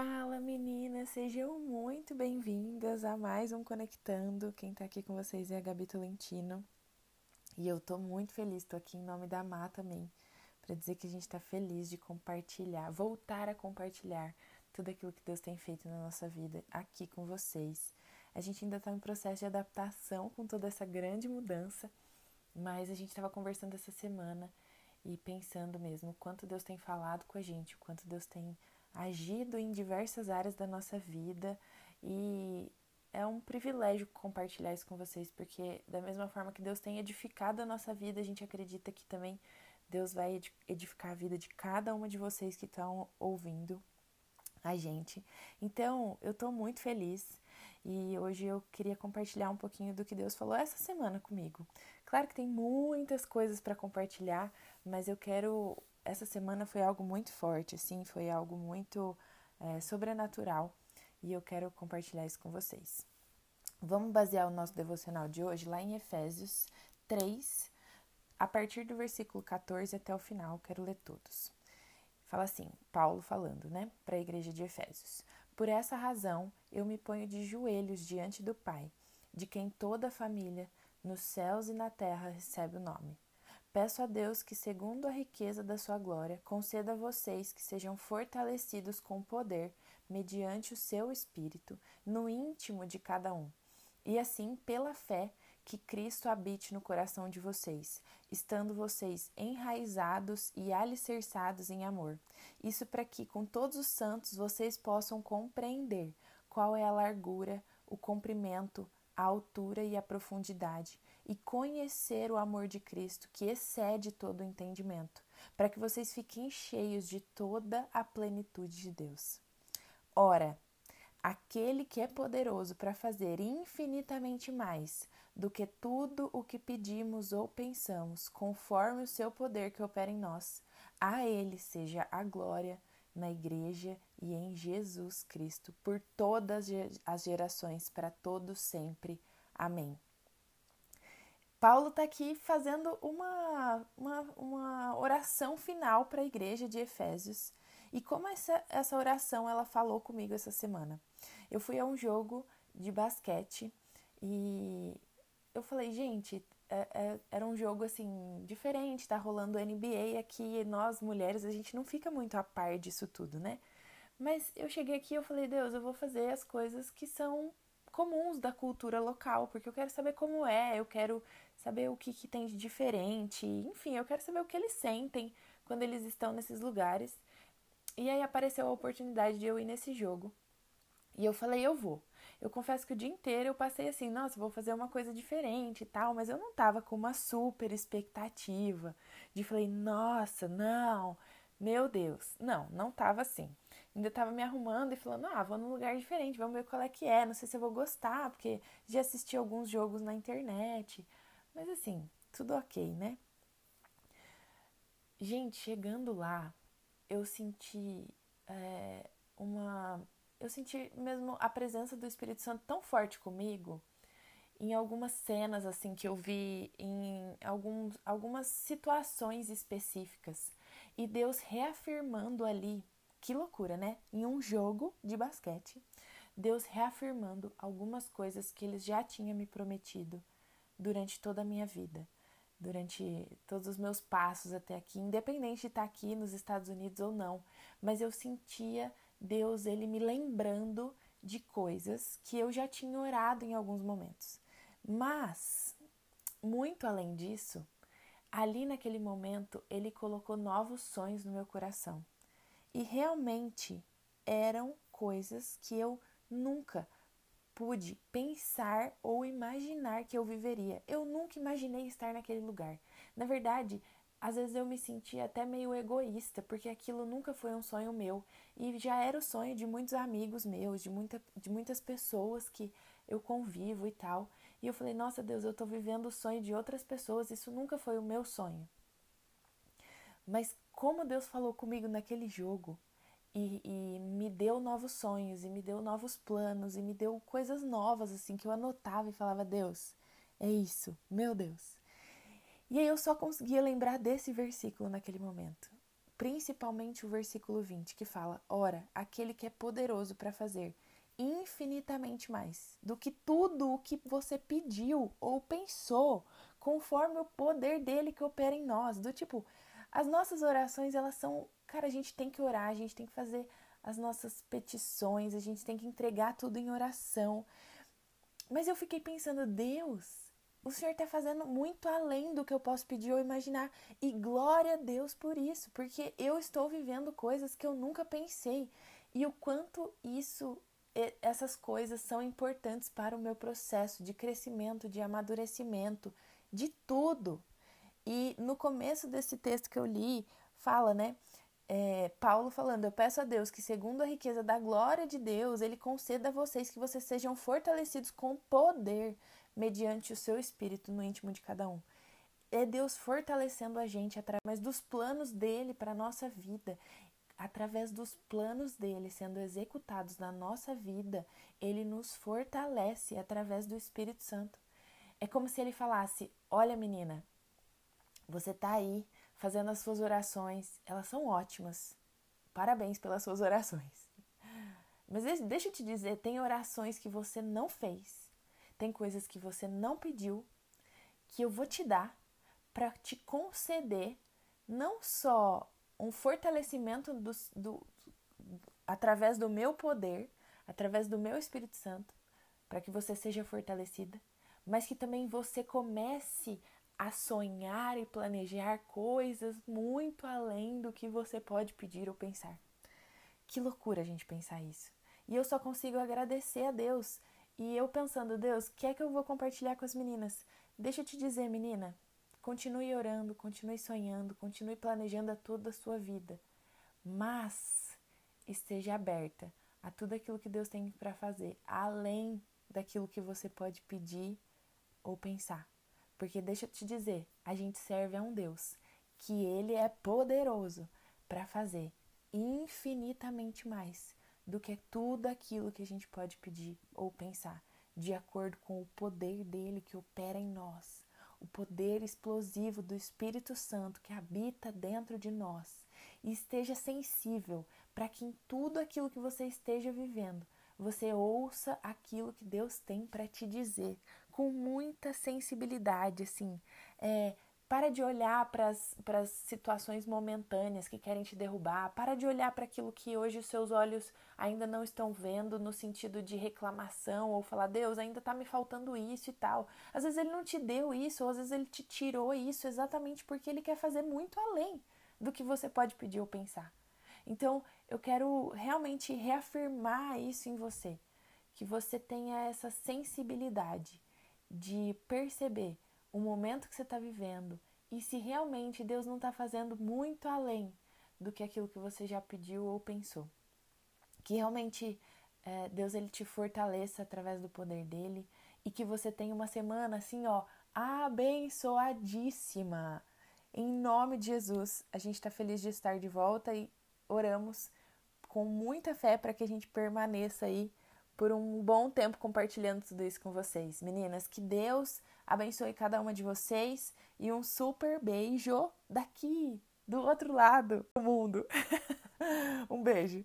Fala meninas, sejam muito bem-vindas a mais um Conectando. Quem tá aqui com vocês é a Gabi Tolentino e eu tô muito feliz, tô aqui em nome da Má também, para dizer que a gente tá feliz de compartilhar, voltar a compartilhar tudo aquilo que Deus tem feito na nossa vida aqui com vocês. A gente ainda tá em processo de adaptação com toda essa grande mudança, mas a gente estava conversando essa semana e pensando mesmo o quanto Deus tem falado com a gente, o quanto Deus tem agido em diversas áreas da nossa vida e é um privilégio compartilhar isso com vocês, porque da mesma forma que Deus tem edificado a nossa vida, a gente acredita que também Deus vai edificar a vida de cada uma de vocês que estão ouvindo a gente. Então, eu estou muito feliz e hoje eu queria compartilhar um pouquinho do que Deus falou essa semana comigo. Claro que tem muitas coisas para compartilhar, mas eu quero essa semana foi algo muito forte, assim, foi algo muito é, sobrenatural e eu quero compartilhar isso com vocês. Vamos basear o nosso devocional de hoje lá em Efésios 3, a partir do versículo 14 até o final, quero ler todos. Fala assim, Paulo falando, né, para a igreja de Efésios. Por essa razão, eu me ponho de joelhos diante do Pai, de quem toda a família, nos céus e na terra, recebe o nome Peço a Deus que, segundo a riqueza da sua glória, conceda a vocês que sejam fortalecidos com poder, mediante o seu espírito, no íntimo de cada um. E assim, pela fé, que Cristo habite no coração de vocês, estando vocês enraizados e alicerçados em amor. Isso para que, com todos os santos, vocês possam compreender qual é a largura, o comprimento, a altura e a profundidade e conhecer o amor de Cristo que excede todo o entendimento, para que vocês fiquem cheios de toda a plenitude de Deus. Ora, aquele que é poderoso para fazer infinitamente mais do que tudo o que pedimos ou pensamos, conforme o seu poder que opera em nós, a ele seja a glória na igreja e em Jesus Cristo por todas as gerações, para todos sempre. Amém. Paulo está aqui fazendo uma, uma, uma oração final para a igreja de Efésios. E como essa, essa oração ela falou comigo essa semana? Eu fui a um jogo de basquete e eu falei, gente, é, é, era um jogo assim diferente, tá rolando NBA aqui, nós mulheres a gente não fica muito a par disso tudo, né? Mas eu cheguei aqui e eu falei, Deus, eu vou fazer as coisas que são comuns da cultura local, porque eu quero saber como é, eu quero saber o que, que tem de diferente, enfim, eu quero saber o que eles sentem quando eles estão nesses lugares. E aí apareceu a oportunidade de eu ir nesse jogo. E eu falei, eu vou. Eu confesso que o dia inteiro eu passei assim, nossa, vou fazer uma coisa diferente e tal, mas eu não tava com uma super expectativa de falei, nossa, não, meu Deus. Não, não tava assim. Ainda tava me arrumando e falando, ah, vou num lugar diferente, vamos ver qual é que é, não sei se eu vou gostar, porque já assisti alguns jogos na internet. Mas assim, tudo ok, né? Gente, chegando lá, eu senti é, uma. Eu senti mesmo a presença do Espírito Santo tão forte comigo em algumas cenas assim que eu vi em alguns, algumas situações específicas e Deus reafirmando ali que loucura, né? Em um jogo de basquete, Deus reafirmando algumas coisas que ele já tinha me prometido durante toda a minha vida, durante todos os meus passos até aqui, independente de estar aqui nos Estados Unidos ou não, mas eu sentia Deus ele me lembrando de coisas que eu já tinha orado em alguns momentos. Mas muito além disso, ali naquele momento ele colocou novos sonhos no meu coração. E realmente eram coisas que eu nunca pude pensar ou imaginar que eu viveria. Eu nunca imaginei estar naquele lugar. Na verdade, às vezes eu me sentia até meio egoísta, porque aquilo nunca foi um sonho meu e já era o sonho de muitos amigos meus, de, muita, de muitas pessoas que eu convivo e tal. E eu falei: Nossa Deus, eu estou vivendo o sonho de outras pessoas, isso nunca foi o meu sonho. Mas como Deus falou comigo naquele jogo, e, e, me deu novos sonhos, e me deu novos planos, e me deu coisas novas, assim, que eu anotava e falava: Deus, é isso, meu Deus. E aí eu só conseguia lembrar desse versículo naquele momento. principalmente o versículo 20, que fala: Ora, aquele que é poderoso para fazer infinitamente mais do que tudo o que você pediu ou pensou, conforme o poder dele que opera em nós. Do tipo, as nossas orações, elas são, cara, a gente tem que orar, a gente tem que fazer as nossas petições, a gente tem que entregar tudo em oração. Mas eu fiquei pensando, Deus, o Senhor está fazendo muito além do que eu posso pedir ou imaginar. E glória a Deus por isso, porque eu estou vivendo coisas que eu nunca pensei. E o quanto isso, essas coisas são importantes para o meu processo de crescimento, de amadurecimento, de tudo. E no começo desse texto que eu li, fala, né? é, Paulo falando: Eu peço a Deus que, segundo a riqueza da glória de Deus, Ele conceda a vocês que vocês sejam fortalecidos com poder mediante o seu espírito no íntimo de cada um. É Deus fortalecendo a gente através dos planos dele para a nossa vida. Através dos planos dele sendo executados na nossa vida, ele nos fortalece através do Espírito Santo. É como se ele falasse: Olha, menina, você está aí fazendo as suas orações. Elas são ótimas. Parabéns pelas suas orações. Mas deixa eu te dizer, tem orações que você não fez, tem coisas que você não pediu, que eu vou te dar para te conceder não só um fortalecimento do, do, através do meu poder, através do meu Espírito Santo, para que você seja fortalecida, mas que também você comece a sonhar e planejar coisas muito além do que você pode pedir ou pensar. Que loucura a gente pensar isso. E eu só consigo agradecer a Deus. E eu pensando, Deus, o que é que eu vou compartilhar com as meninas? Deixa eu te dizer, menina, continue orando, continue sonhando, continue planejando a toda a sua vida. Mas esteja aberta a tudo aquilo que Deus tem para fazer, além daquilo que você pode pedir ou pensar. Porque deixa eu te dizer, a gente serve a um Deus que ele é poderoso para fazer infinitamente mais do que tudo aquilo que a gente pode pedir ou pensar, de acordo com o poder dele que opera em nós, o poder explosivo do Espírito Santo que habita dentro de nós. E esteja sensível para que em tudo aquilo que você esteja vivendo, você ouça aquilo que Deus tem para te dizer, com muita sensibilidade, assim. É, para de olhar para as situações momentâneas que querem te derrubar. Para de olhar para aquilo que hoje os seus olhos ainda não estão vendo, no sentido de reclamação ou falar, Deus, ainda está me faltando isso e tal. Às vezes ele não te deu isso, ou às vezes ele te tirou isso exatamente porque ele quer fazer muito além do que você pode pedir ou pensar. Então, eu quero realmente reafirmar isso em você, que você tenha essa sensibilidade de perceber o momento que você está vivendo e se realmente Deus não está fazendo muito além do que aquilo que você já pediu ou pensou. Que realmente é, Deus ele te fortaleça através do poder dele e que você tenha uma semana assim, ó, abençoadíssima. Em nome de Jesus, a gente está feliz de estar de volta e oramos com muita fé para que a gente permaneça aí por um bom tempo compartilhando tudo isso com vocês. Meninas, que Deus abençoe cada uma de vocês e um super beijo daqui, do outro lado do mundo. um beijo.